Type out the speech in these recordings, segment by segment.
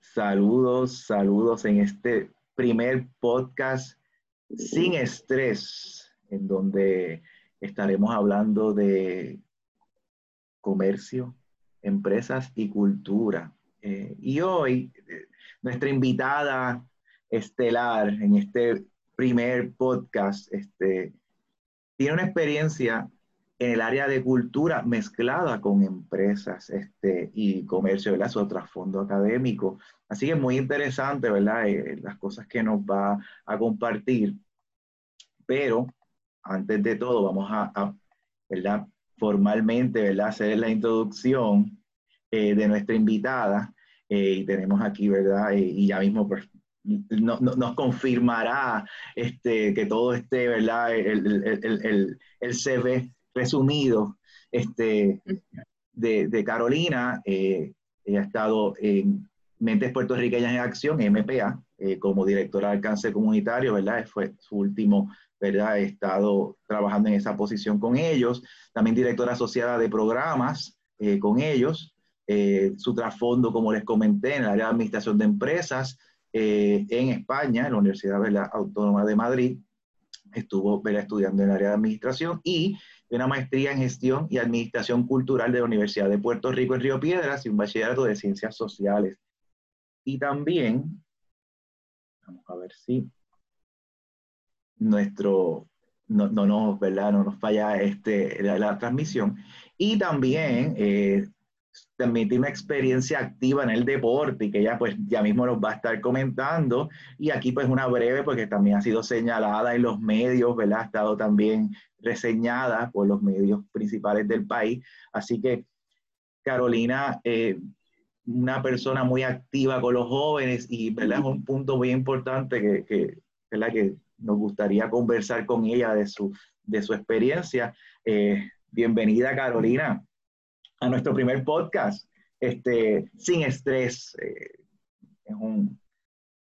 Saludos, saludos en este primer podcast sin estrés, en donde estaremos hablando de comercio, empresas y cultura. Eh, y hoy, eh, nuestra invitada estelar en este primer podcast, este, tiene una experiencia en el área de cultura mezclada con empresas este, y comercio, ¿verdad? Su trasfondo académico. Así que es muy interesante, ¿verdad? Eh, las cosas que nos va a compartir. Pero antes de todo, vamos a, ¿verdad? Formalmente, ¿verdad? Hacer la introducción eh, de nuestra invitada. Eh, y tenemos aquí, ¿verdad? y ya mismo pues, nos confirmará este, que todo esté, ¿verdad? El, el, el, el CV resumido este, de, Carolina. Eh, ella ha estado en Mentes Puertorriqueñas en Acción, MPA, eh, como directora de alcance comunitario, ¿verdad? Fue su último, ¿verdad? He estado trabajando en esa posición con ellos. También directora asociada de programas eh, con ellos. su trasfondo, como les comenté, en el área de administración de empresas en España, en la Universidad Autónoma de Madrid. Estuvo estudiando en el área de administración y una maestría en gestión y administración cultural de la Universidad de Puerto Rico en Río Piedras y un bachillerato de ciencias sociales. Y también, vamos a ver si nuestro, no, no, ¿verdad? no nos falla este, la, transmisión. Y también eh, una experiencia activa en el deporte y que ella pues ya mismo nos va a estar comentando. Y aquí pues una breve porque también ha sido señalada en los medios, ¿verdad? Ha estado también reseñada por los medios principales del país. Así que Carolina, eh, una persona muy activa con los jóvenes y ¿verdad? es un punto muy importante que, que, ¿verdad? que nos gustaría conversar con ella de su, de su experiencia. Eh, bienvenida Carolina a nuestro primer podcast, este, sin estrés. Eh, es un,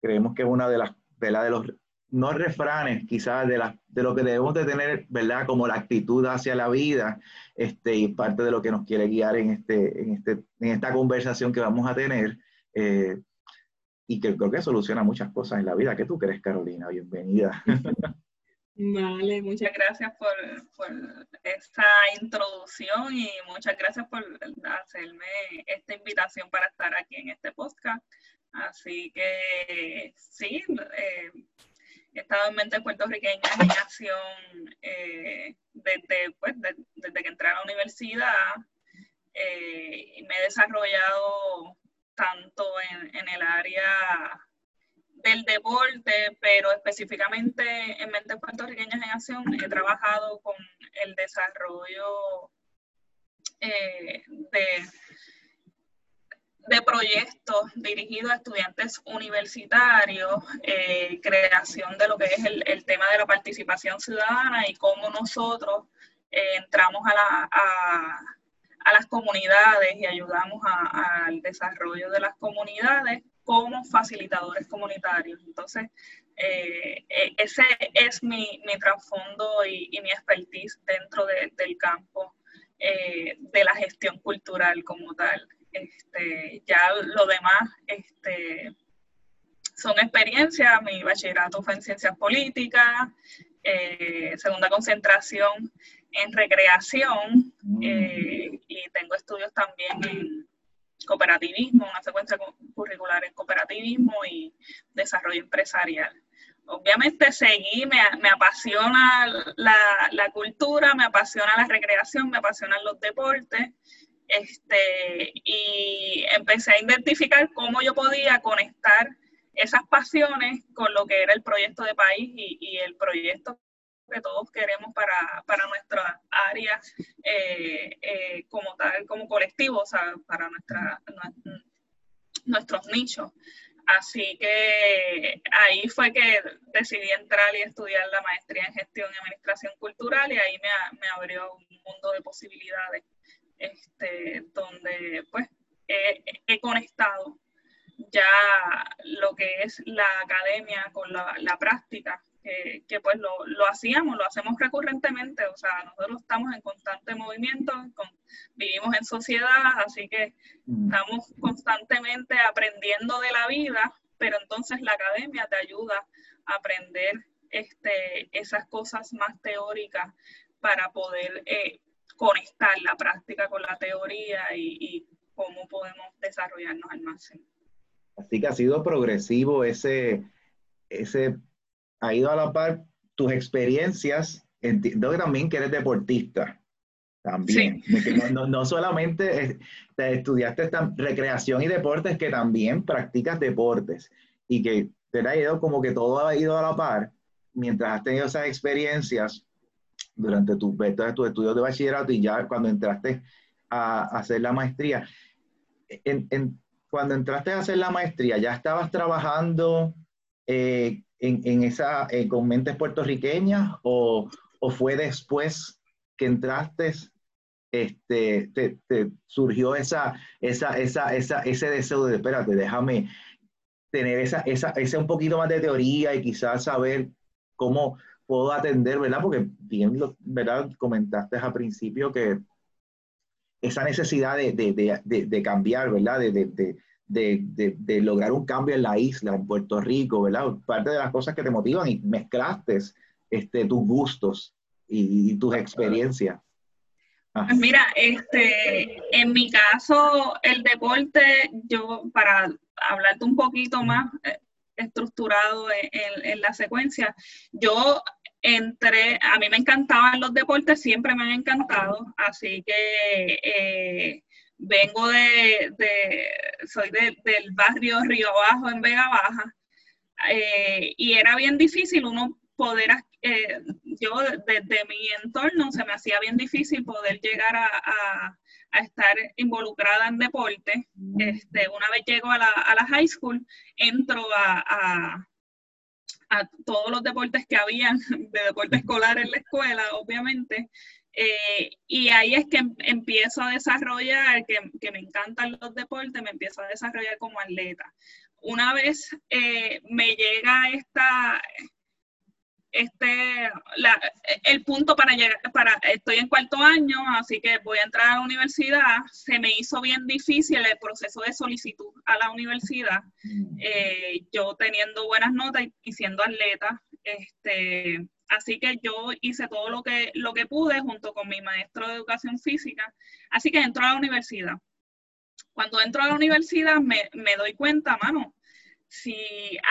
creemos que es una de las, de, la, de los, no refranes quizás de, la, de lo que debemos de tener, ¿verdad? Como la actitud hacia la vida, este, y parte de lo que nos quiere guiar en, este, en, este, en esta conversación que vamos a tener. Eh, y que creo que soluciona muchas cosas en la vida. ¿Qué tú crees, Carolina? Bienvenida. Vale, muchas gracias por, por esta introducción y muchas gracias por hacerme esta invitación para estar aquí en este podcast. Así que sí, eh, he estado en mente puertorriqueña en acción eh, desde, pues, desde que entré a la universidad eh, y me he desarrollado tanto en, en el área del deporte, pero específicamente en Mentes Puertorriqueñas en Acción he trabajado con el desarrollo eh, de, de, proyectos dirigidos a estudiantes universitarios, eh, creación de lo que es el, tema de la participación ciudadana y cómo nosotros eh, entramos a, la, a, las comunidades y ayudamos al desarrollo de las comunidades como facilitadores comunitarios. Entonces, eh, eh, ese es mi, mi trasfondo y, mi expertise dentro del campo eh, de la gestión cultural como tal. Este, ya lo demás este, son experiencias. Mi bachillerato fue en ciencias políticas, segunda concentración en recreación mm. y tengo estudios también en cooperativismo, una secuencia curricular en cooperativismo y desarrollo empresarial. Obviamente seguí, me, me apasiona la, la, cultura, me apasiona la recreación, me apasionan los deportes, este, y empecé a identificar cómo yo podía conectar esas pasiones con lo que era el proyecto de país y, y el proyecto que todos queremos para, para nuestra área eh, eh, como tal, como colectivo, o sea, para nuestra, nuestros nichos. Así que ahí fue que decidí entrar y estudiar la maestría en gestión y administración cultural y ahí me, me abrió un mundo de posibilidades este, donde pues he, he, conectado ya lo que es la academia con la, la práctica que, pues lo, lo, hacíamos, lo hacemos recurrentemente, o sea, nosotros estamos en constante movimiento, con vivimos en sociedad, así que mm. estamos constantemente aprendiendo de la vida, pero entonces la academia te ayuda a aprender este, esas cosas más teóricas para poder eh, conectar la práctica con la teoría y, cómo podemos desarrollarnos al máximo. Así que ha sido progresivo ese, ese, ha ido a la par tus experiencias, entiendo que también que eres deportista, también, no, solamente te estudiaste esta recreación y deportes, que también practicas deportes. Y que te ha ido como que todo ha ido a la par, mientras has tenido esas experiencias, durante tus tus estudios de bachillerato y ya cuando entraste a, hacer la maestría. En, cuando entraste a hacer la maestría, ¿ya estabas trabajando eh, en, esa, eh, con mentes puertorriqueñas o, o, fue después que entraste, este, te, te, surgió esa, esa, esa, esa, ese deseo de, espérate, déjame tener esa, esa, ese un poquito más de teoría y quizás saber cómo, puedo atender, ¿verdad? Porque bien, ¿verdad? Comentaste al principio que esa necesidad de, de, de, de cambiar, ¿verdad? De, lograr un cambio en la isla, en Puerto Rico, ¿verdad? Parte de las cosas que te motivan y mezclaste este, tus gustos y, tus experiencias. Pues mira, este, en mi caso, el deporte, yo para hablarte un poquito más eh, estructurado en, en, la secuencia, yo entré, a mí me encantaban los deportes, siempre me han encantado, así que eh, vengo de, soy del barrio Río Abajo en Vega Baja, eh, y era bien difícil uno poder, eh, yo desde mi entorno se me hacía bien difícil poder llegar a, estar involucrada en deporte. Este, una vez llego a la, a la high school, entro a a todos los deportes que habían, de deporte escolar en la escuela, obviamente. Eh, y ahí es que em, empiezo a desarrollar, que, que, me encantan los deportes, me empiezo a desarrollar como atleta. Una vez eh, me llega esta, este, el punto para llegar, para, estoy en cuarto año, así que voy a entrar a la universidad. Se me hizo bien difícil el proceso de solicitud a la universidad, mm. eh, yo teniendo buenas notas y, siendo atleta. Este, así que yo hice todo lo que, lo que pude junto con mi maestro de educación física. Así que entro a la universidad. Cuando entro a la universidad me, me doy cuenta, mano, si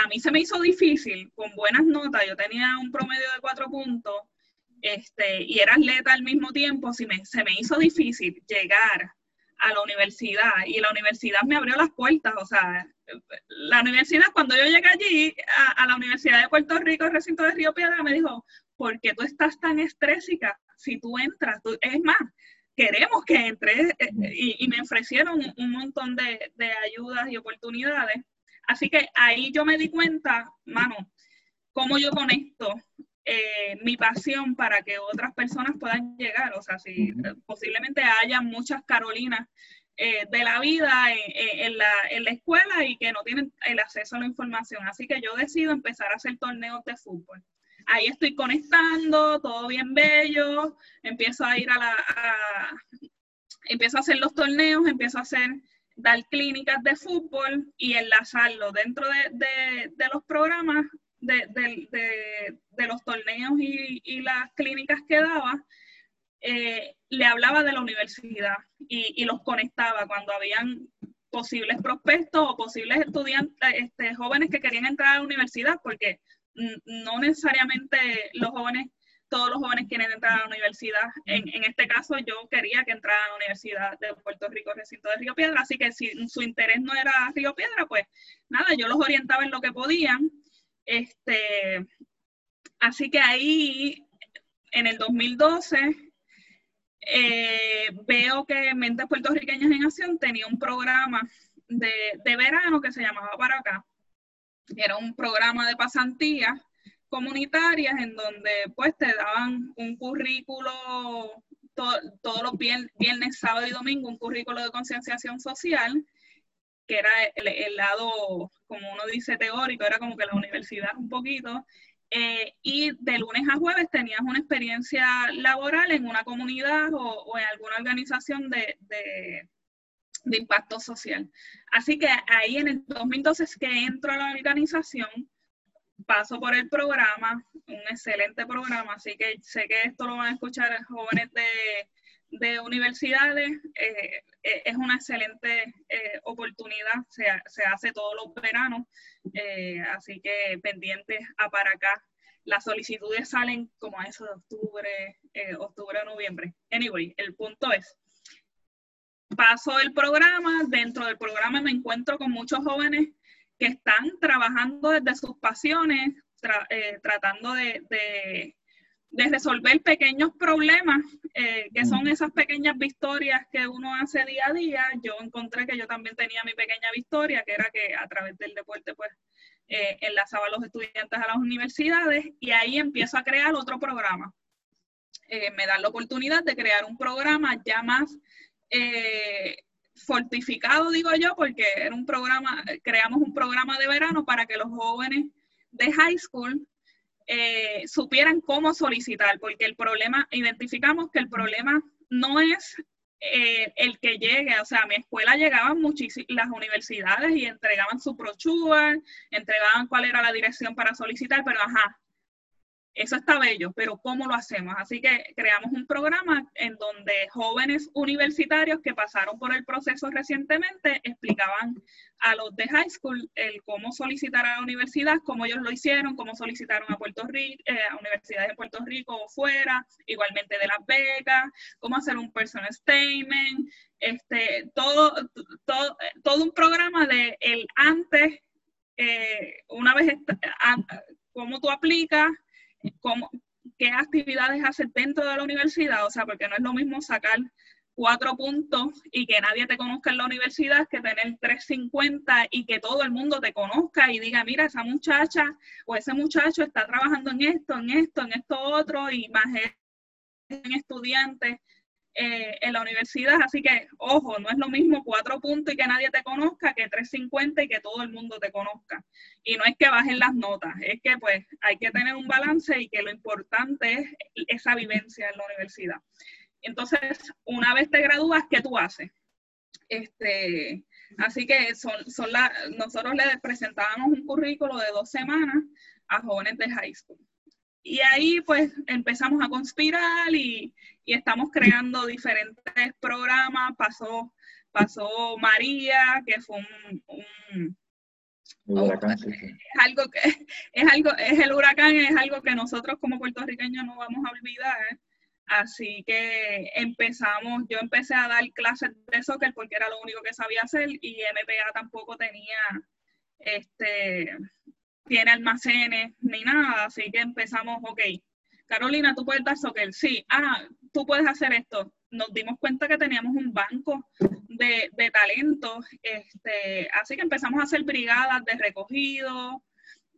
a mí se me hizo difícil con buenas notas, yo tenía un promedio de cuatro puntos este, y era atleta al mismo tiempo, si me, se me hizo difícil llegar a la universidad y la universidad me abrió las puertas, o sea, la universidad, cuando yo llegué allí, a, la Universidad de Puerto Rico, el recinto de Río Piedra, me dijo, ¿por qué tú estás tan estrésica? Si tú entras, es más, queremos que entres, eh, y, me ofrecieron un, montón de, de ayudas y oportunidades. Así que ahí yo me di cuenta, mano, cómo yo conecto eh, mi pasión para que otras personas puedan llegar. O sea, si posiblemente haya muchas Carolinas eh, de la vida en, la, en, la, escuela y que no tienen el acceso a la información. Así que yo decido empezar a hacer torneos de fútbol. Ahí estoy conectando, todo bien bello, empiezo a ir a la... empiezo a hacer los torneos, empiezo a hacer dar clínicas de fútbol y enlazarlo dentro de, los programas de, los torneos y, las clínicas que daba, eh, le hablaba de la universidad y, los conectaba cuando habían posibles prospectos o posibles estudiantes, este, jóvenes que querían entrar a la universidad, porque no necesariamente los jóvenes todos los jóvenes quieren entrar a la universidad. En, en, este caso, yo quería que entrara a la Universidad de Puerto Rico, recinto de Río Piedra, así que si su interés no era Río Piedra, pues nada, yo los orientaba en lo que podían. Este, así que ahí, en el 2012, eh, veo que Mentes Puertorriqueñas en Acción tenía un programa de, de verano que se llamaba Para Acá. Era un programa de pasantía comunitarias en donde pues te daban un currículo todos los viernes, sábado y domingo, un currículo de concienciación social, que era el, lado, como uno dice, teórico, era como que la universidad un poquito, eh, y de lunes a jueves tenías una experiencia laboral en una comunidad o, en alguna organización de, de, impacto social. Así que ahí en el 2012 es que entro a la organización, paso por el programa, un excelente programa, así que sé que esto lo van a escuchar jóvenes de, de universidades, eh, eh, es una excelente oportunidad, se, se, hace todos los veranos, así que pendientes a para acá. Las solicitudes salen como a eso de octubre, eh, octubre noviembre. Anyway, el punto es, paso el programa, dentro del programa me encuentro con muchos jóvenes que están trabajando desde sus pasiones, eh, tratando de, resolver pequeños problemas, eh, que son esas pequeñas victorias que uno hace día a día. Yo encontré que yo también tenía mi pequeña victoria, que era que a través del deporte, pues, eh, enlazaba a los estudiantes a las universidades y ahí empiezo a crear otro programa. Eh, me dan la oportunidad de crear un programa ya más fortificado, digo yo, porque era un programa, creamos un programa de verano para que los jóvenes de high school eh, supieran cómo solicitar, porque el problema, identificamos que el problema no es eh, el que llegue, o sea, a mi escuela llegaban muchísimas, las universidades y entregaban su brochure, entregaban cuál era la dirección para solicitar, pero ajá, eso está bello, pero ¿cómo lo hacemos? Así que creamos un programa en donde jóvenes universitarios que pasaron por el proceso recientemente explicaban a los de high school el cómo solicitar a la universidad, cómo ellos lo hicieron, cómo solicitaron a Puerto Rico, eh, a universidades en Puerto Rico o fuera, igualmente de las becas, cómo hacer un personal statement, este, todo, todo, todo un programa de el antes, eh, una vez, cómo tú aplicas, cómo, qué actividades haces dentro de la universidad, o sea, porque no es lo mismo sacar cuatro puntos y que nadie te conozca en la universidad que tener 350 y que todo el mundo te conozca y diga, mira, esa muchacha o ese muchacho está trabajando en esto, en esto, en esto otro y más en estudiantes. Eh, en la universidad, así que, ojo, no es lo mismo cuatro puntos y que nadie te conozca que 350 y que todo el mundo te conozca. Y no es que bajen las notas, es que pues hay que tener un balance y que lo importante es esa vivencia en la universidad. Entonces, una vez te gradúas, ¿qué tú haces? Este, así que son, son la, nosotros le presentábamos un currículo de dos semanas a jóvenes de high school. Y ahí pues empezamos a conspirar y, estamos creando diferentes programas. Pasó, pasó María, que fue un, huracán, es algo que es algo, es el huracán, es algo que nosotros como puertorriqueños no vamos a olvidar. Así que empezamos, yo empecé a dar clases de soccer porque era lo único que sabía hacer y MPA tampoco tenía este tiene almacenes ni nada, así que empezamos, ok, Carolina, tú puedes dar soccer, sí, ah, tú puedes hacer esto. Nos dimos cuenta que teníamos un banco de, de talentos, este, así que empezamos a hacer brigadas de recogido,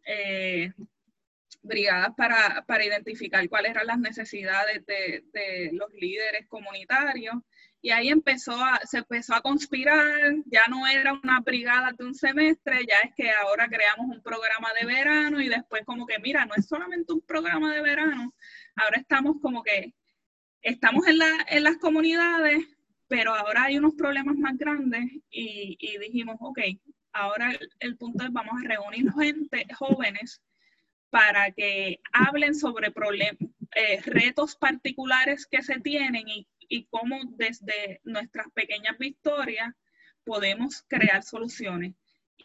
eh, brigadas para, para, identificar cuáles eran las necesidades de, de los líderes comunitarios y ahí empezó a, se empezó a conspirar, ya no era una brigada de un semestre, ya es que ahora creamos un programa de verano y después como que, mira, no es solamente un programa de verano, ahora estamos como que, estamos en, la, en las comunidades, pero ahora hay unos problemas más grandes y, dijimos, ok, ahora el, punto es vamos a reunir gente, jóvenes, para que hablen sobre problemas, eh, retos particulares que se tienen y y cómo desde nuestras pequeñas victorias podemos crear soluciones.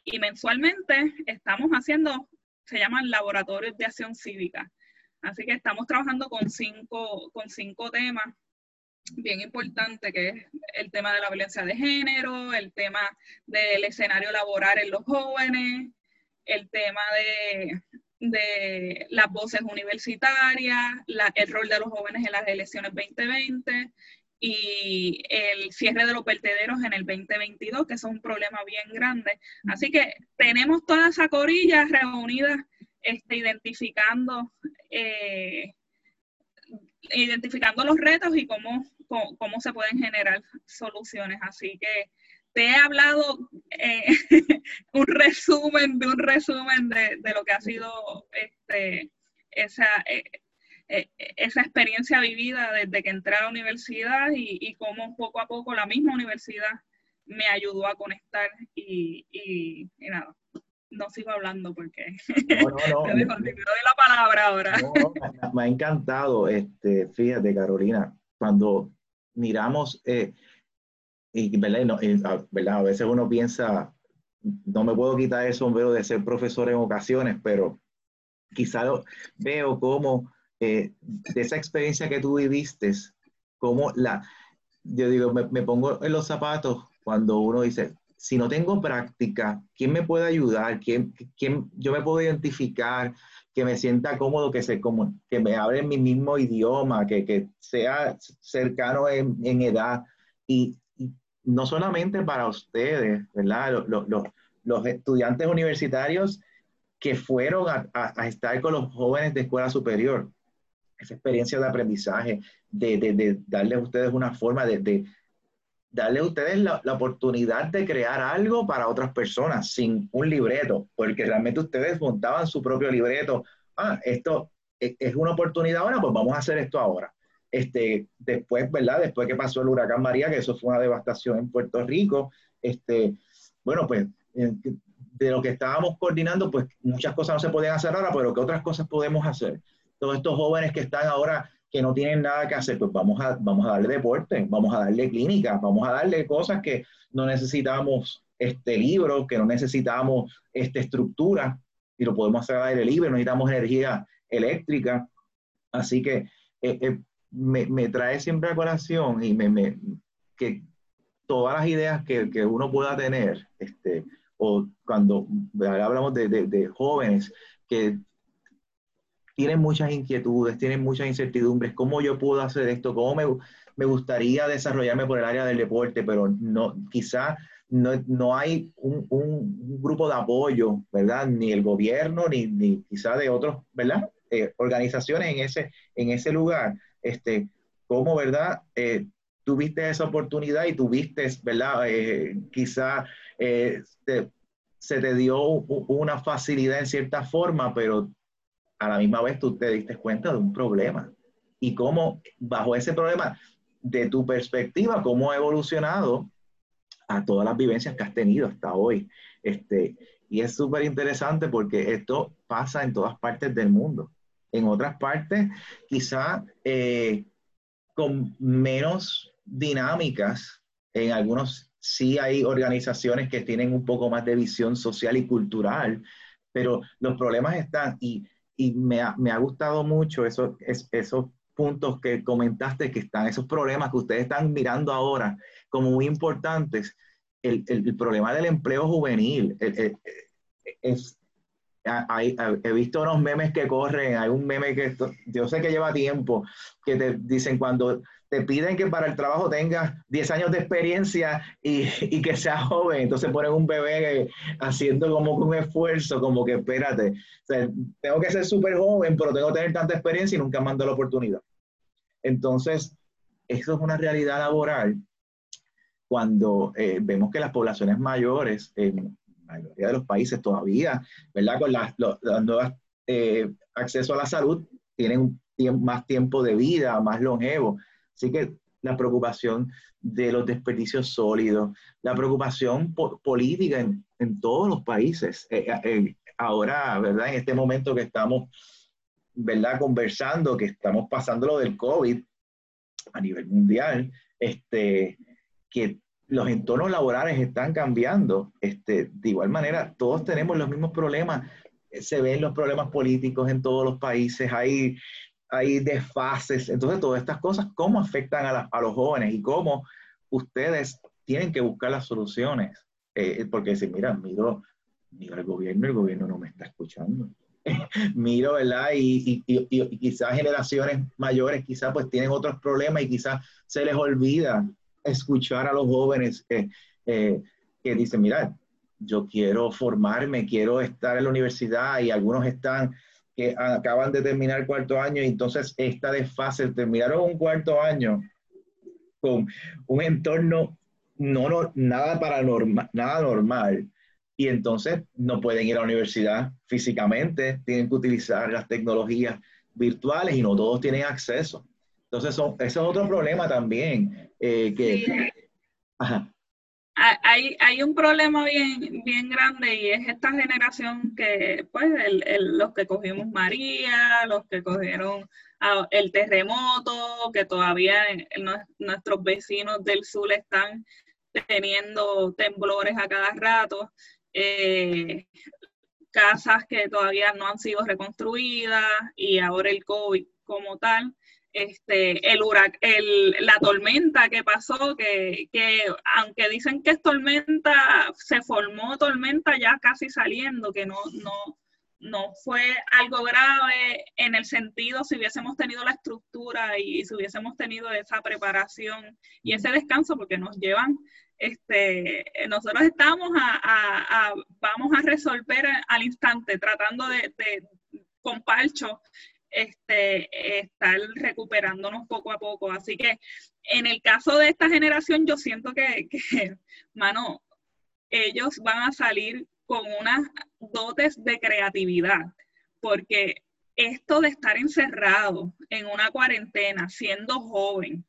Y mensualmente estamos haciendo, se llaman laboratorios de acción cívica. Así que estamos trabajando con cinco, con cinco temas bien importantes, que es el tema de la violencia de género, el tema del escenario laboral en los jóvenes, el tema de, de las voces universitarias, el rol de los jóvenes en las elecciones 2020 y el cierre de los vertederos en el 2022, que es un problema bien grande. Así que tenemos toda esa corilla reunida este, identificando, eh, identificando los retos y cómo, cómo, se pueden generar soluciones. Así que te he hablado eh, un resumen de un resumen de, de, lo que ha sido este, esa, eh, esa experiencia vivida desde que entré a la universidad y, y cómo poco a poco la misma universidad me ayudó a conectar y, y, nada, no sigo hablando porque no, no, no. me doy la palabra ahora. me, ha encantado, este, fíjate Carolina, cuando miramos, eh, y, ¿verdad? ¿verdad? a veces uno piensa, no me puedo quitar el sombrero de ser profesor en ocasiones, pero quizá veo cómo eh, de esa experiencia que tú viviste, cómo la, yo digo, me, me, pongo en los zapatos cuando uno dice, si no tengo práctica, ¿quién me puede ayudar? ¿Quién, quién yo me puedo identificar? Que me sienta cómodo, que, se, como, que me hable en mi mismo idioma, que, que sea cercano en, en edad. Y, no solamente para ustedes, ¿verdad? Los, los, los estudiantes universitarios que fueron a, a, estar con los jóvenes de escuela superior, esa experiencia de aprendizaje, de, de, darles a ustedes una forma de, de darle a ustedes la, oportunidad de crear algo para otras personas sin un libreto, porque realmente ustedes montaban su propio libreto. Ah, esto es una oportunidad ahora, pues vamos a hacer esto ahora. Este, después, ¿verdad? Después que pasó el huracán María, que eso fue una devastación en Puerto Rico, este, bueno, pues de lo que estábamos coordinando, pues muchas cosas no se podían hacer ahora, pero ¿qué otras cosas podemos hacer? Todos estos jóvenes que están ahora que no tienen nada que hacer, pues vamos a, vamos a darle deporte, vamos a darle clínica, vamos a darle cosas que no necesitamos este libro, que no necesitamos este, estructura, y lo podemos hacer al aire libre, no necesitamos energía eléctrica. Así que eh, eh, me, me, trae siempre a colación y me, me, que todas las ideas que, que, uno pueda tener, este, o cuando hablamos de, de, de jóvenes que tienen muchas inquietudes, tienen muchas incertidumbres, ¿cómo yo puedo hacer esto? ¿Cómo me, me gustaría desarrollarme por el área del deporte? Pero no, quizá no, no hay un, un, grupo de apoyo, ¿verdad? Ni el gobierno, ni, ni quizá de otros, ¿verdad? Eh, organizaciones en ese, en ese lugar. Este, ¿Cómo, verdad? Eh, tuviste esa oportunidad y tuviste, ¿verdad? Eh, quizá eh, te, se te dio una facilidad en cierta forma, pero a la misma vez tú te diste cuenta de un problema y cómo bajo ese problema, de tu perspectiva, cómo ha evolucionado a todas las vivencias que has tenido hasta hoy. Este, y es súper interesante porque esto pasa en todas partes del mundo. En otras partes, quizá eh, con menos dinámicas, en algunos sí hay organizaciones que tienen un poco más de visión social y cultural, pero los problemas están y y me ha, me ha gustado mucho eso, es, esos puntos que comentaste que están, esos problemas que ustedes están mirando ahora como muy importantes. El, el, el problema del empleo juvenil es, hay, he visto unos memes que corren, hay un meme que esto, yo sé que lleva tiempo, que te dicen cuando te piden que para el trabajo tengas 10 años de experiencia y, y que seas joven, entonces ponen un bebé haciendo como un esfuerzo, como que espérate, tengo que ser súper joven, pero tengo que tener tanta experiencia y nunca mando la oportunidad. Entonces, eso es una realidad laboral cuando eh, vemos que las poblaciones mayores en la mayoría de los países todavía, ¿verdad? Con las, nuevas eh, acceso a la salud, tienen más tiempo de vida, más longevo. Así que la preocupación de los desperdicios sólidos, la preocupación política en, en, todos los países. Eh, eh, ahora, ¿verdad? En este momento que estamos, ¿verdad? Conversando, que estamos pasando lo del COVID a nivel mundial, este, que los entornos laborales están cambiando. Este, de igual manera, todos tenemos los mismos problemas. Se ven los problemas políticos en todos los países. Hay hay desfases. Entonces, todas estas cosas, ¿cómo afectan a, a los jóvenes y cómo ustedes tienen que buscar las soluciones? Eh, porque si, mira, miro, miro al gobierno, el gobierno no me está escuchando. miro, ¿verdad? Y, y, y, quizás generaciones mayores, quizás pues tienen otros problemas y quizás se les olvida escuchar a los jóvenes eh, eh, que dicen, mira, yo quiero formarme, quiero estar en la universidad y algunos están que acaban de terminar cuarto año y entonces esta desfase, terminaron un cuarto año con un entorno no, nada paranormal, nada normal y entonces no pueden ir a la universidad físicamente, tienen que utilizar las tecnologías virtuales y no todos tienen acceso. Entonces, son, ese es otro problema también. Eh, que, Hay, hay, un problema bien, bien grande y es esta generación que, pues, los que cogimos María, los que cogieron el terremoto, que todavía nuestros vecinos del sur están teniendo temblores a cada rato. Eh, casas que todavía no han sido reconstruidas y ahora el COVID como tal. Este, el, el la tormenta que pasó, que, que, aunque dicen que es tormenta, se formó tormenta ya casi saliendo, que no, no, no fue algo grave en el sentido si hubiésemos tenido la estructura y, si hubiésemos tenido esa preparación y ese descanso, porque nos llevan este, nosotros estamos a, vamos a resolver al instante, tratando de, con Palcho, este, estar recuperándonos poco a poco. Así que en el caso de esta generación, yo siento que, que mano, ellos van a salir con unas dotes de creatividad, porque esto de estar encerrado en una cuarentena, siendo joven,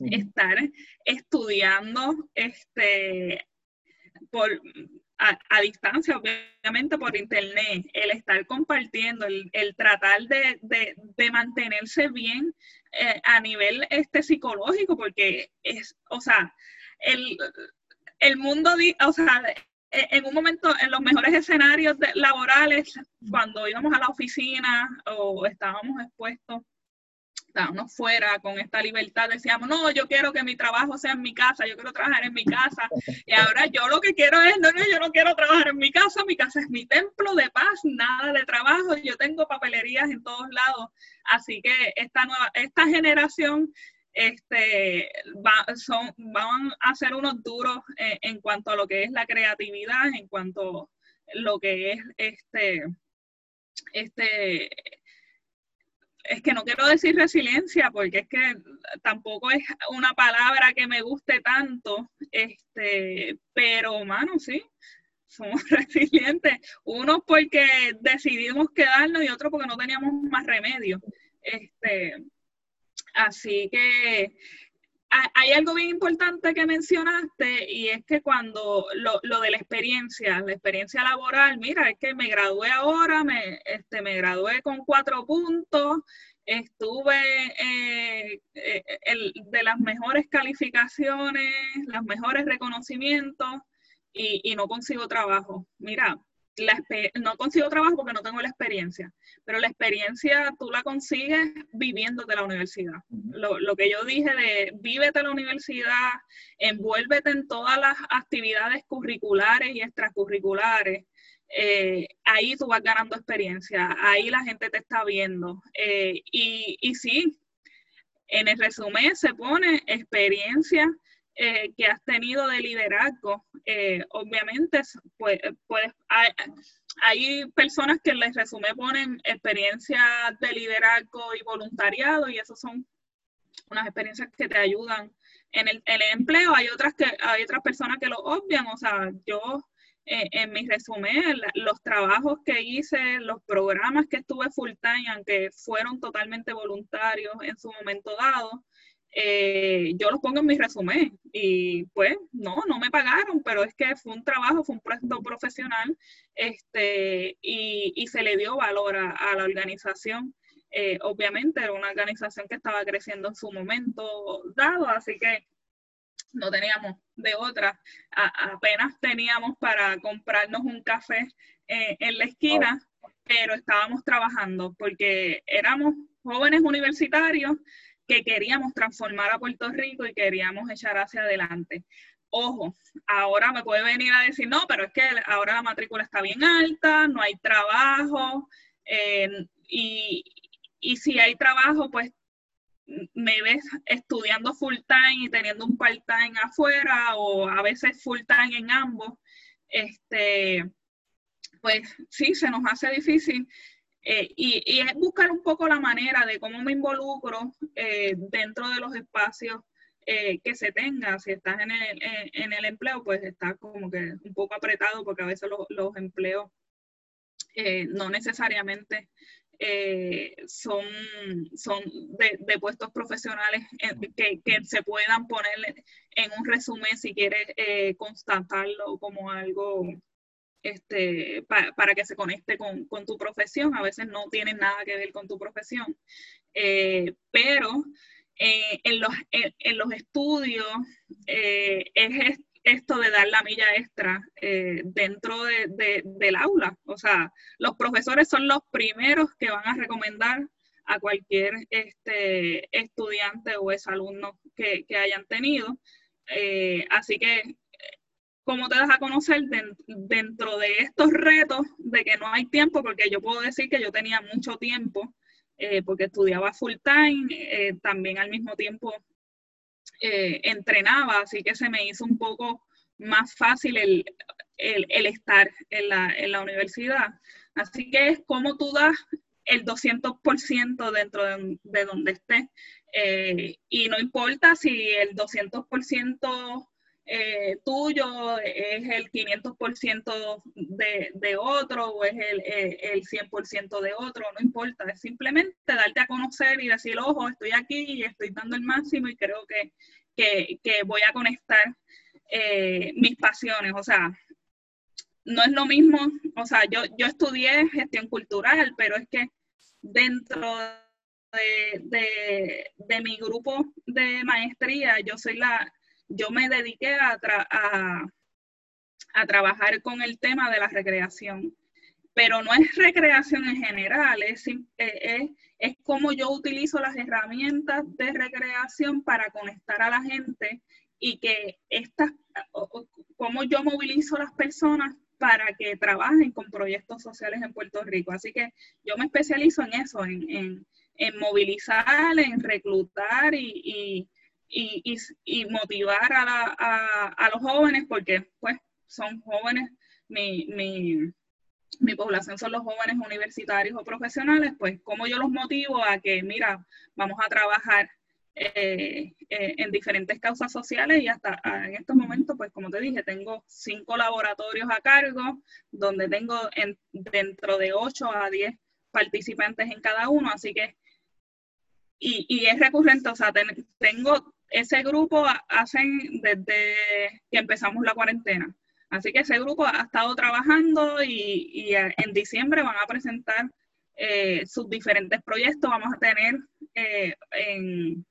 estar estudiando este, por, a, distancia, obviamente por internet, el estar compartiendo, el, tratar de, mantenerse bien eh, a nivel este, psicológico, porque es, o sea, el, el mundo, o sea, e, en un momento, en los mejores escenarios laborales, cuando íbamos a la oficina o estábamos expuestos estábamos fuera con esta libertad, decíamos, no, yo quiero que mi trabajo sea en mi casa, yo quiero trabajar en mi casa. Y ahora yo lo que quiero es, no, no, yo no quiero trabajar en mi casa, mi casa es mi templo de paz, nada de trabajo, yo tengo papelerías en todos lados. Así que esta nueva, esta generación este, son, van a ser unos duros en, en cuanto a lo que es la creatividad, en cuanto a lo que es este, este es que no quiero decir resiliencia porque es que tampoco es una palabra que me guste tanto, este, pero mano, sí, somos resilientes. Uno porque decidimos quedarnos y otro porque no teníamos más remedio. Este, así que hay algo bien importante que mencionaste y es que cuando lo, lo, de la experiencia, la experiencia laboral, mira, es que me gradué ahora, me, este, me gradué con cuatro puntos, estuve eh, eh, el, de las mejores calificaciones, los mejores reconocimientos y, y no consigo trabajo. Mira, no consigo trabajo porque no tengo la experiencia, pero la experiencia tú la consigues viviéndote la universidad. Lo, que yo dije de vívete la universidad, envuélvete en todas las actividades curriculares y extracurriculares, eh, ahí tú vas ganando experiencia, ahí la gente te está viendo. Eh, y, y sí, en el resumen se pone experiencia eh, que has tenido de liderazgo. Eh, obviamente, pues, pues hay, personas que les resume ponen experiencia de liderazgo y voluntariado y esas son unas experiencias que te ayudan en el, empleo. Hay otras que hay otras personas que lo obvian. O sea, yo eh, en mi resumen, los trabajos que hice, los programas que estuve full time, aunque fueron totalmente voluntarios en su momento dado, eh, yo los pongo en mi resumen y pues no, no me pagaron, pero es que fue un trabajo, fue un proyecto profesional este, y, se le dio valor a, la organización. Eh, obviamente era una organización que estaba creciendo en su momento dado, así que no teníamos de otra, apenas teníamos para comprarnos un café eh, en la esquina, pero estábamos trabajando porque éramos jóvenes universitarios que queríamos transformar a Puerto Rico y queríamos echar hacia adelante. Ojo, ahora me puede venir a decir, no, pero es que ahora la matrícula está bien alta, no hay trabajo, eh, y, y si hay trabajo, pues me ves estudiando full time y teniendo un part time afuera o a veces full time en ambos, este, pues sí, se nos hace difícil eh, y, es buscar un poco la manera de cómo me involucro eh, dentro de los espacios eh, que se tenga. Si estás en el, en, el, empleo, pues estás como que un poco apretado porque a veces los, los empleos no necesariamente eh, son, son de, puestos profesionales que, que, se puedan poner en un resumen si quieres eh, constatarlo como algo este, para que se conecte con, con, tu profesión. A veces no tienen nada que ver con tu profesión. Eh, pero en, los, en, los, estudios es esto de dar la milla extra eh, dentro de, del aula. O sea, los profesores son los primeros que van a recomendar a cualquier este, estudiante o exalumno que, que hayan tenido. Eh, así que, ¿cómo te das a conocer dentro de estos retos de que no hay tiempo? Porque yo puedo decir que yo tenía mucho tiempo, eh, porque estudiaba full time, también al mismo tiempo eh, entrenaba, así que se me hizo un poco más fácil el, estar en la, universidad. Así que es como tú das el 200% dentro de, donde estés. Eh, y no importa si el 200% eh, tuyo es el 500% de, de otro o es el, el 100% de otro, no importa, es simplemente darte a conocer y decir, ojo, estoy aquí y estoy dando el máximo y creo que, voy a conectar eh, mis pasiones, o sea, no es lo mismo, o sea, yo, yo estudié gestión cultural, pero es que dentro de, de mi grupo de maestría, yo soy la, yo me dediqué a, a, trabajar con el tema de la recreación. Pero no es recreación en general, es, es, es como yo utilizo las herramientas de recreación para conectar a la gente y que estas, cómo yo movilizo a las personas para que trabajen con proyectos sociales en Puerto Rico. Así que yo me especializo en eso, en, en, movilizar, en reclutar y, y, motivar a, los jóvenes, porque pues son jóvenes, mi, población son los jóvenes universitarios o profesionales, pues cómo yo los motivo a que, mira, vamos a trabajar eh, eh, en diferentes causas sociales y hasta en estos momentos, pues como te dije, tengo cinco laboratorios a cargo, donde tengo dentro de 8 a 10 participantes en cada uno, así que, y, y es recurrente, o sea, tengo ese grupo hacen desde que empezamos la cuarentena. Así que ese grupo ha estado trabajando y, en diciembre van a presentar eh, sus diferentes proyectos. Vamos a tener eh, en,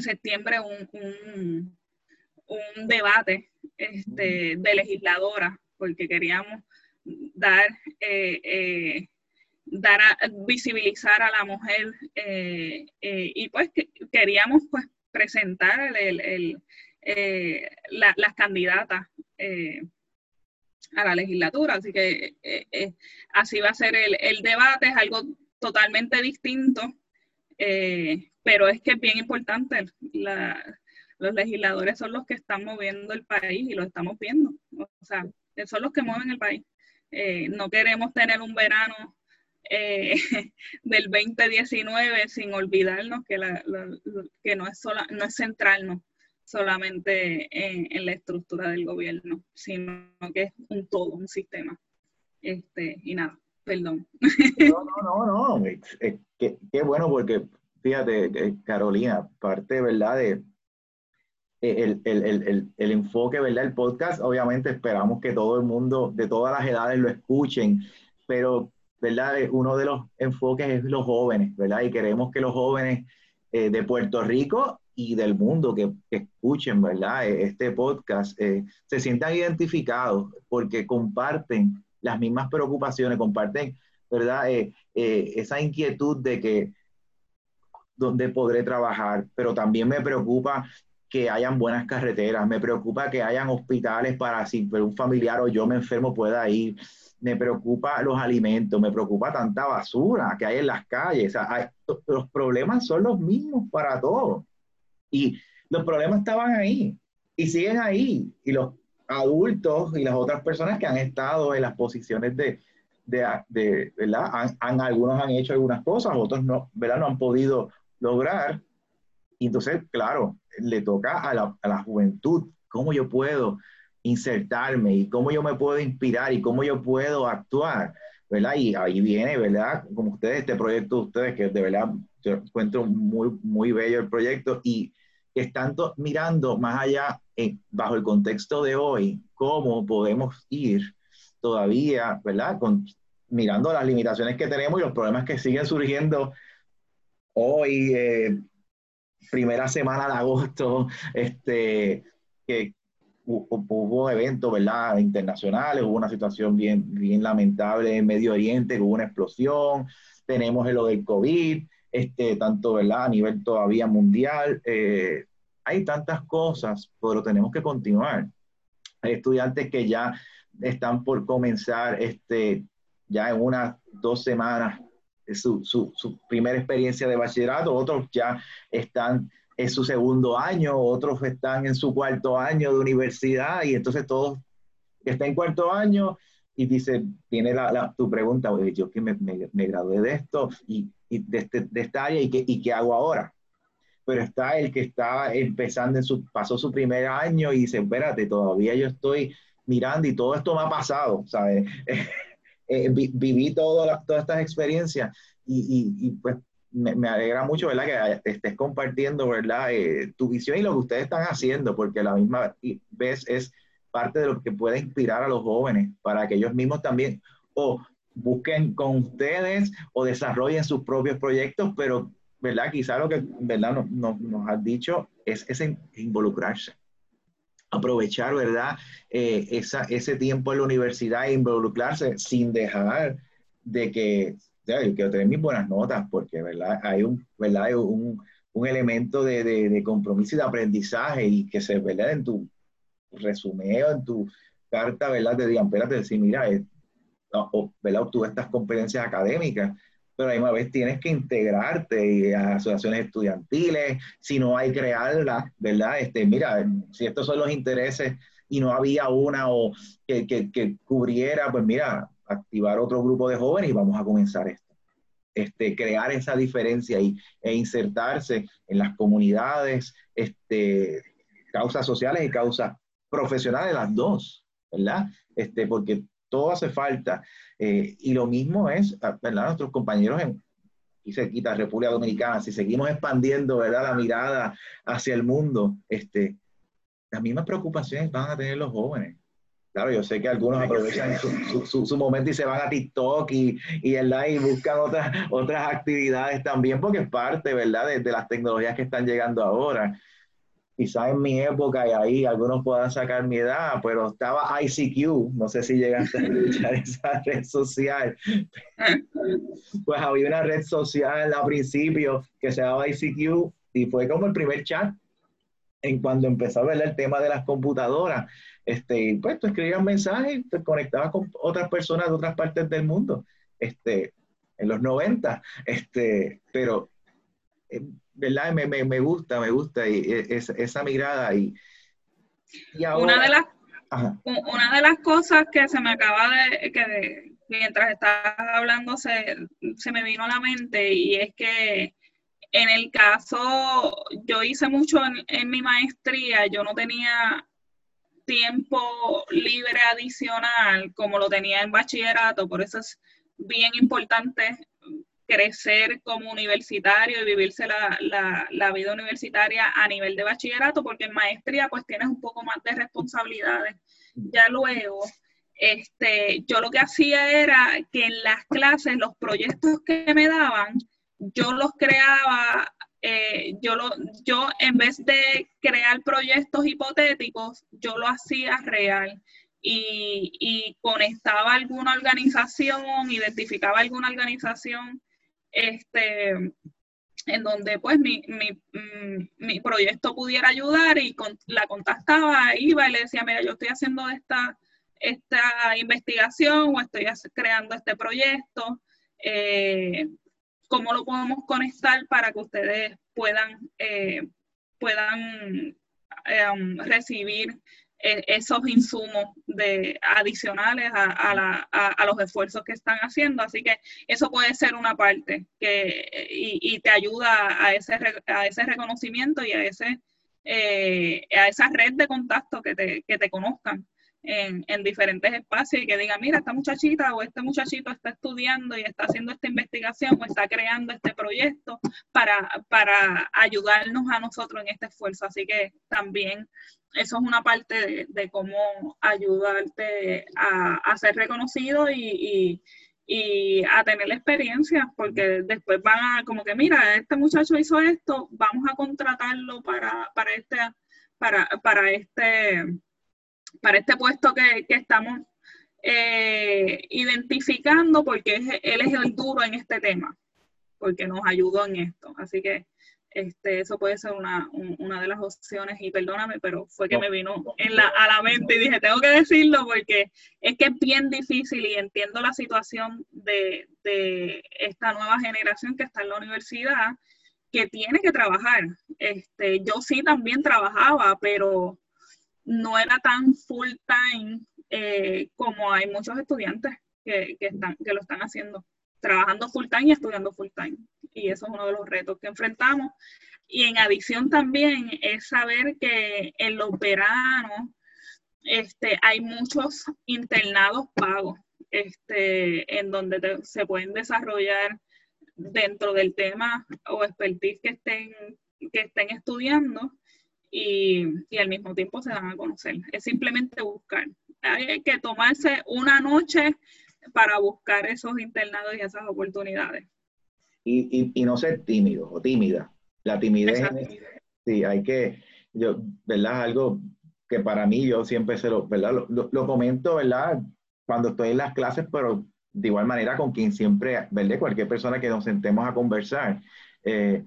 septiembre un, un, debate este, de legisladora, porque queríamos dar, eh, dar a, visibilizar a la mujer y pues queríamos pues presentar el, eh, las candidatas eh, a la legislatura. Así que eh, así va a ser el, debate, es algo totalmente distinto, pero es que es bien importante. los legisladores son los que están moviendo el país y lo estamos viendo. O sea, son los que mueven el país. no queremos tener un verano eh, del 2019 sin olvidarnos que, la, que no, es sola, no es centrarnos solamente en, la estructura del gobierno, sino que es un todo, un sistema. Este, y nada, perdón. No, no, no, no. qué, bueno porque, fíjate, eh, Carolina, parte, ¿verdad? De, eh, el, el, el, el, enfoque, ¿verdad? El podcast, obviamente esperamos que todo el mundo de todas las edades lo escuchen, pero ¿verdad? Uno de los enfoques es los jóvenes, ¿verdad? Y queremos que los jóvenes eh, de Puerto Rico y del mundo que, escuchen, ¿verdad? E, este podcast eh, se sientan identificados porque comparten las mismas preocupaciones, comparten, ¿verdad? Eh, esa inquietud de que dónde podré trabajar, pero también me preocupa que hayan buenas carreteras, me preocupa que hayan hospitales para si un familiar o yo me enfermo pueda ir, me preocupa los alimentos, me preocupa tanta basura que hay en las calles. los problemas son los mismos para todos. Y los problemas estaban ahí y siguen ahí. Y los adultos y las otras personas que han estado en las posiciones de, de, ¿verdad? Han, algunos han hecho algunas cosas, otros no, ¿verdad? No han podido lograr. Y entonces, claro, le toca a la, a la juventud, ¿cómo yo puedo insertarme y cómo yo me puedo inspirar y cómo yo puedo actuar. ¿verdad? Y ahí viene, ¿verdad? Como ustedes, este proyecto de ustedes, que de verdad yo encuentro muy, muy bello el proyecto y están mirando más allá, eh, bajo el contexto de hoy, cómo podemos ir todavía, ¿verdad? Con, mirando las limitaciones que tenemos y los problemas que siguen surgiendo hoy, eh, primera semana de agosto, este, que hubo eventos, ¿verdad? Internacionales, hubo una situación bien, bien lamentable en Medio Oriente, hubo una explosión, tenemos lo del COVID, este, tanto, ¿verdad? A nivel todavía mundial. Eh, hay tantas cosas, pero tenemos que continuar. Hay estudiantes que ya están por comenzar este, ya en unas dos semanas su, su, su, primera experiencia de bachillerato, otros ya están en su segundo año, otros están en su cuarto año de universidad y entonces todos están en cuarto año y dice, tiene la, tu pregunta, yo que me, me, gradué de esto y, y de, este, de, esta área y qué, y qué hago ahora. Pero está el que está empezando, en su, pasó su primer año y dice, espérate, todavía yo estoy mirando y todo esto me ha pasado, ¿sabes? Eh, viví todas estas experiencias y, y, pues me, alegra mucho, ¿verdad? Que estés compartiendo, ¿verdad? Eh, tu visión y lo que ustedes están haciendo, porque la misma vez es parte de lo que puede inspirar a los jóvenes para que ellos mismos también o busquen con ustedes o desarrollen sus propios proyectos, pero, ¿verdad? Quizá lo que, ¿verdad? Nos, nos, has dicho es, es involucrarse aprovechar, ¿verdad? Eh, esa, ese tiempo en la universidad e involucrarse sin dejar de que, ya, yo quiero tener mis buenas notas, porque, ¿verdad? Hay un, ¿verdad? Hay un, un elemento de, de, de, compromiso y de aprendizaje y que se, ¿verdad? En tu resumen, en tu carta, ¿verdad? Te digan, espérate, decir, mira, eh, ¿verdad? Obtuve estas competencias académicas, pero a la misma vez tienes que integrarte a asociaciones estudiantiles, si no hay crearlas, ¿verdad? Este, mira, si estos son los intereses y no había una o que, que, que cubriera, pues mira, activar otro grupo de jóvenes y vamos a comenzar esto. Este, crear esa diferencia y, e insertarse en las comunidades, este, causas sociales y causas profesionales, las dos, ¿verdad? Este, porque todo hace falta. Eh, y lo mismo es, ah, ¿verdad? Nuestros compañeros en y quita República Dominicana, si seguimos expandiendo, ¿verdad? La mirada hacia el mundo, este, las mismas preocupaciones van a tener los jóvenes. Claro, yo sé que algunos aprovechan su, su, momento y se van a TikTok y, y, y buscan otras, otras actividades también, porque es parte, ¿verdad?, de, de las tecnologías que están llegando ahora quizás en mi época, y ahí algunos puedan sacar mi edad, pero estaba ICQ, no sé si llegaste a escuchar esa red social. pues había una red social al principio que se llamaba ICQ y fue como el primer chat en cuando empezó a ver el tema de las computadoras. Este, pues tú escribías mensajes, te conectabas con otras personas de otras partes del mundo, este, en los 90, este, pero eh, ¿verdad? Me, me, me, gusta, me gusta y, e, esa mirada. Y, una, de las, una de las cosas que se me acaba de, que mientras estás hablando se, se me vino a la mente y es que en el caso, yo hice mucho en, en mi maestría, yo no tenía tiempo libre adicional como lo tenía en bachillerato, por eso es bien importante crecer como universitario y vivirse la, vida universitaria a nivel de bachillerato, porque en maestría pues tienes un poco más de responsabilidades. Ya luego, este, yo lo que hacía era que en las clases, los proyectos que me daban, yo los creaba, eh, yo, lo, yo en vez de crear proyectos hipotéticos, yo lo hacía real. Y, y, conectaba alguna organización, identificaba alguna organización este, en donde pues mi, mi, mm, mi, proyecto pudiera ayudar y la contactaba, iba y le decía, mira, yo estoy haciendo esta, esta investigación o estoy creando este proyecto, eh, ¿cómo lo podemos conectar para que ustedes puedan, eh, puedan eh, um, recibir esos insumos de, adicionales a, los esfuerzos que están haciendo. Así que eso puede ser una parte que, y, te ayuda a ese, a ese reconocimiento y a, ese, eh, a esa red de contacto que te, que te conozcan. En, en, diferentes espacios y que diga, mira, esta muchachita o este muchachito está estudiando y está haciendo esta investigación o está creando este proyecto para, para ayudarnos a nosotros en este esfuerzo. Así que también eso es una parte de, cómo ayudarte a, a ser reconocido y, y, a tener la experiencia, porque después van a, como que, mira, este muchacho hizo esto, vamos a contratarlo para, para este, para, para este para este puesto que, estamos eh, identificando porque él es el duro en este tema, porque nos ayudó en esto. Así que este, eso puede ser una, de las opciones y perdóname, pero fue que me vino en la, a la mente y dije, tengo que decirlo porque es que es bien difícil y entiendo la situación de, de esta nueva generación que está en la universidad que tiene que trabajar. Este, yo sí también trabajaba, pero no era tan full time eh, como hay muchos estudiantes que, están, que lo están haciendo, trabajando full time y estudiando full time. Y eso es uno de los retos que enfrentamos. Y en adición también es saber que en los veranos este, hay muchos internados pagos este, en donde se pueden desarrollar dentro del tema o expertise que estén, que estén estudiando y, al mismo tiempo se dan a conocer. Es simplemente buscar. Hay que tomarse una noche para buscar esos internados y esas oportunidades. Y, y, no ser tímido o tímida. La timidez, sí, hay que, yo, ¿verdad? Algo que para mí yo siempre se lo, ¿verdad? Lo, comento, ¿verdad? Cuando estoy en las clases, pero de igual manera con quien siempre, ¿verdad? Cualquier persona que nos sentemos a conversar. Eh,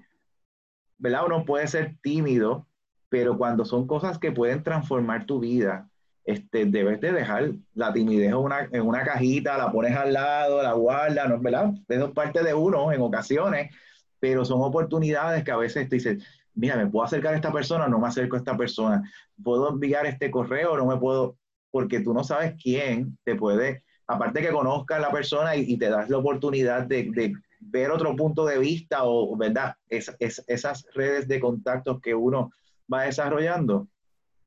¿Verdad? Uno puede ser tímido, pero cuando son cosas que pueden transformar tu vida, este, debes de dejar la timidez en una, en una cajita, la pones al lado, la guardas, ¿no? ¿verdad? Eso es parte de uno en ocasiones, pero son oportunidades que a veces te dices, mira, ¿me puedo acercar a esta persona? No me acerco a esta persona. ¿Puedo enviar este correo? No me puedo, porque tú no sabes quién te puede, aparte que conozca a la persona y, te das la oportunidad de, de, ver otro punto de vista o, ¿verdad? Es, es, esas redes de contactos que uno va desarrollando,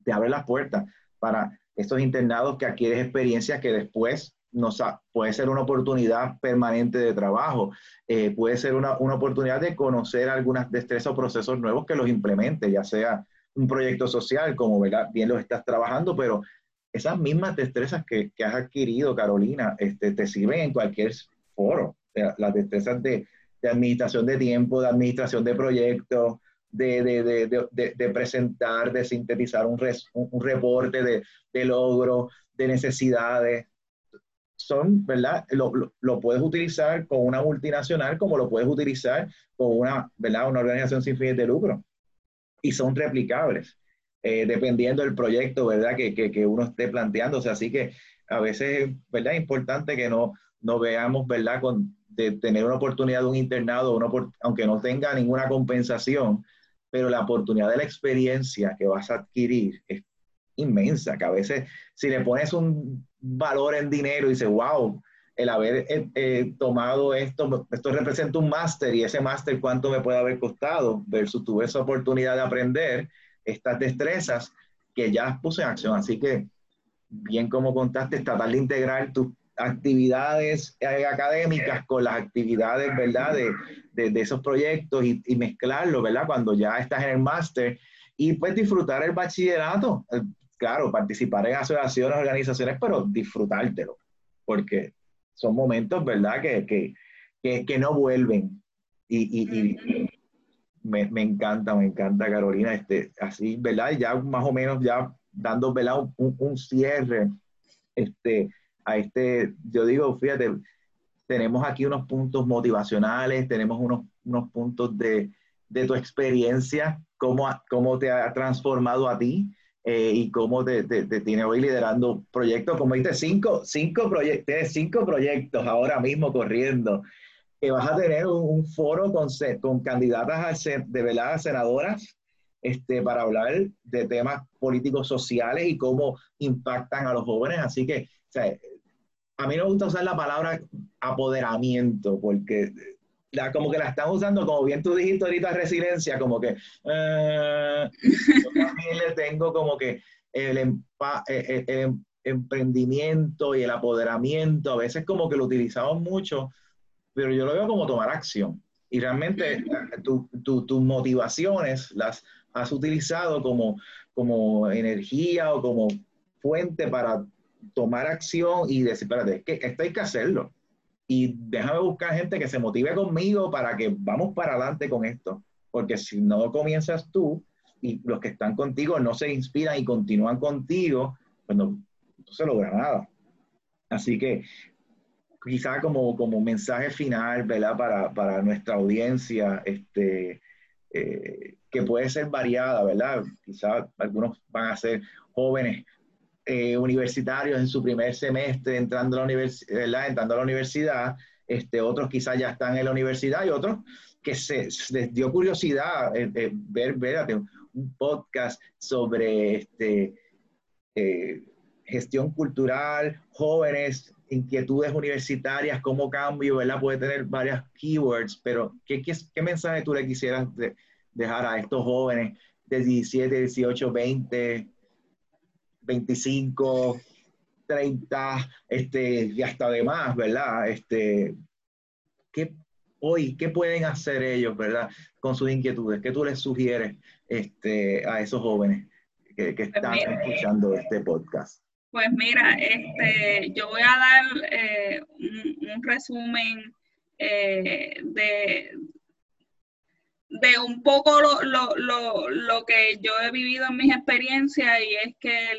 te abre las puertas para estos internados que adquieres experiencias que después nos puede ser una oportunidad permanente de trabajo, eh, puede ser una, una, oportunidad de conocer algunas destrezas o procesos nuevos que los implemente, ya sea un proyecto social, como ¿verdad? bien los estás trabajando, pero esas mismas destrezas que, que has adquirido, Carolina, este, te sirven en cualquier foro. las destrezas de, de administración de tiempo, de administración de proyectos, de, presentar, de sintetizar un, un, reporte de, logro, de necesidades. Son, ¿verdad? Lo, lo, puedes utilizar con una multinacional como lo puedes utilizar con una, ¿verdad? Una organización sin fines de lucro. Y son replicables, eh, dependiendo del proyecto, ¿verdad? Que, que, que, uno esté planteándose. Así que a veces, ¿verdad? Es importante que no, no veamos, ¿verdad? Con, de tener una oportunidad de un internado, aunque no tenga ninguna compensación, pero la oportunidad de la experiencia que vas a adquirir es inmensa, que a veces si le pones un valor en dinero y dices, wow, el haber eh, eh, tomado esto, esto representa un máster y ese máster cuánto me puede haber costado versus tuve esa oportunidad de aprender estas destrezas que ya puse en acción. Así que, bien como contaste, tratar de integrar tus actividades eh, académicas con las actividades, ¿verdad? De, de, esos proyectos y, y, mezclarlo, ¿verdad? Cuando ya estás en el máster y pues disfrutar el bachillerato. Eh, claro, participar en asociaciones, organizaciones, pero disfrutártelo, porque son momentos, ¿verdad? Que, que, que, que no vuelven. Y, y, y me, me, encanta, me encanta, Carolina, este, así, ¿verdad? Ya más o menos ya dando, ¿verdad? Un, un cierre, este, a este, yo digo, fíjate, tenemos aquí unos puntos motivacionales, tenemos unos, unos puntos de, de tu experiencia, cómo, cómo te ha transformado a ti eh, y cómo te, te, tiene hoy liderando proyectos. Como viste, cinco, cinco, proyectos, cinco proyectos ahora mismo corriendo. Que vas a tener un, foro con, con candidatas a, de veladas senadoras este, para hablar de temas políticos sociales y cómo impactan a los jóvenes. Así que o sea, a mí me gusta usar la palabra apoderamiento, porque la, como que la están usando, como bien tú dijiste ahorita, resiliencia, como que eh, yo también le tengo como que el, eh, eh, emprendimiento y el apoderamiento, a veces como que lo utilizamos mucho, pero yo lo veo como tomar acción. Y realmente tus motivaciones las has utilizado como, como energía o como fuente para tomar acción y decir, espérate, que esto hay que hacerlo. Y déjame buscar gente que se motive conmigo para que vamos para adelante con esto. Porque si no comienzas tú y los que están contigo no se inspiran y continúan contigo, pues no, se logra nada. Así que quizá como, como mensaje final, ¿verdad? Para, para nuestra audiencia, este, eh, que puede ser variada, ¿verdad? Quizá algunos van a ser jóvenes eh, universitarios en su primer semestre entrando a la, universidad, este, otros quizás ya están en la universidad y otros que se, les dio curiosidad eh, ver, ver un podcast sobre este, gestión cultural, jóvenes, inquietudes universitarias, cómo cambio, ¿verdad? Puede tener varias keywords, pero ¿qué, qué, mensaje tú le quisieras dejar a estos jóvenes de 17, 18, 20, 25, 30, este, y hasta demás, ¿verdad? Este, ¿qué, hoy, ¿qué pueden hacer ellos, ¿verdad? Con sus inquietudes, ¿qué tú les sugieres este, a esos jóvenes que, que están escuchando este podcast? Pues mira, este, yo voy a dar eh, un, resumen eh, de, de un poco lo, que yo he vivido en mis experiencias y es que lo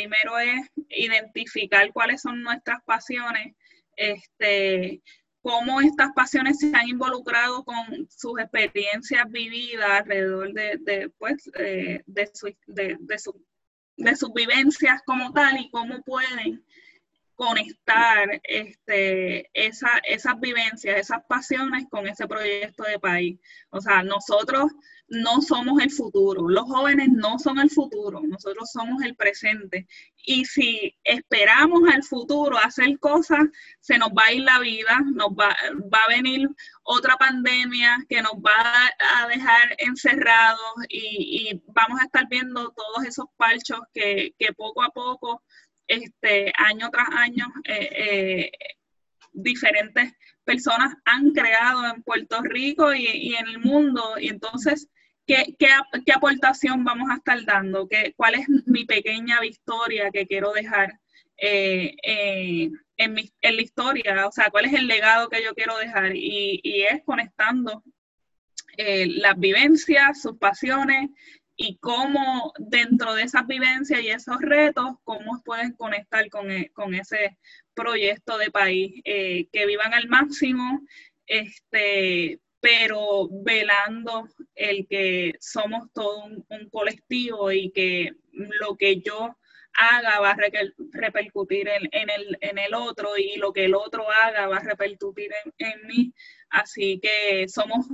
primero es identificar cuáles son nuestras pasiones, este, cómo estas pasiones se han involucrado con sus experiencias vividas alrededor de, pues, eh, de, su, de, su de sus vivencias como tal y cómo pueden conectar este, esa, esas vivencias, esas pasiones con ese proyecto de país. O sea, nosotros no somos el futuro, los jóvenes no son el futuro, nosotros somos el presente. Y si esperamos al futuro hacer cosas, se nos va a ir la vida, nos va, va a venir otra pandemia que nos va a dejar encerrados y, vamos a estar viendo todos esos palchos que, poco a poco, este, año tras año, eh, eh, diferentes personas han creado en Puerto Rico y, y en el mundo. Y entonces ¿Qué, aportación vamos a estar dando? ¿Qué, ¿Cuál es mi pequeña victoria que quiero dejar eh, eh, en, la historia? O sea, ¿cuál es el legado que yo quiero dejar? Y, es conectando las vivencias, sus pasiones y cómo dentro de esas vivencias y esos retos, cómo pueden conectar con, con ese proyecto de país, que vivan al máximo, este, pero velando el que somos todo un, colectivo y que lo que yo haga va a repercutir en, el, otro y lo que el otro haga va a repercutir en, mí. Así que somos,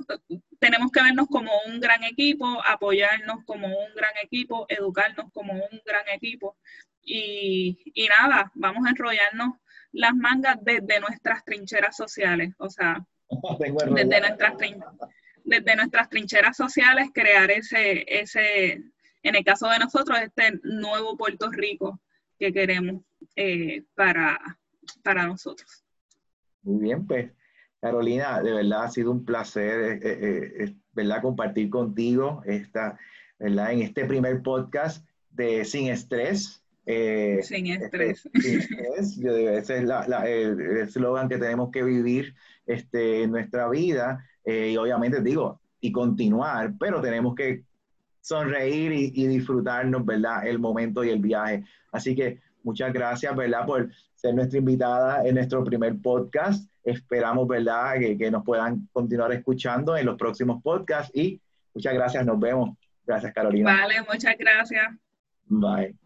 tenemos que vernos como un gran equipo, apoyarnos como un gran equipo, educarnos como un gran equipo. Y, y nada, vamos a enrollarnos las mangas desde nuestras trincheras sociales. O sea, desde nuestras, desde nuestras trincheras sociales, crear ese, ese, en el caso de nosotros, este nuevo Puerto Rico que queremos eh, para, para nosotros. Muy bien, pues Carolina, de verdad ha sido un placer, eh, eh, ¿verdad? Compartir contigo esta, ¿verdad? En este primer podcast de Sin Estrés. sin estrés. sin estrés. ese es el eslogan que tenemos que vivir este, en nuestra vida eh, y obviamente digo, y continuar, pero tenemos que sonreír y, disfrutarnos, ¿verdad? El momento y el viaje. Así que muchas gracias, ¿verdad? Por ser nuestra invitada en nuestro primer podcast. Esperamos, ¿verdad? Que, que nos puedan continuar escuchando en los próximos podcasts y muchas gracias, nos vemos. Gracias, Carolina. Vale, muchas gracias. Bye.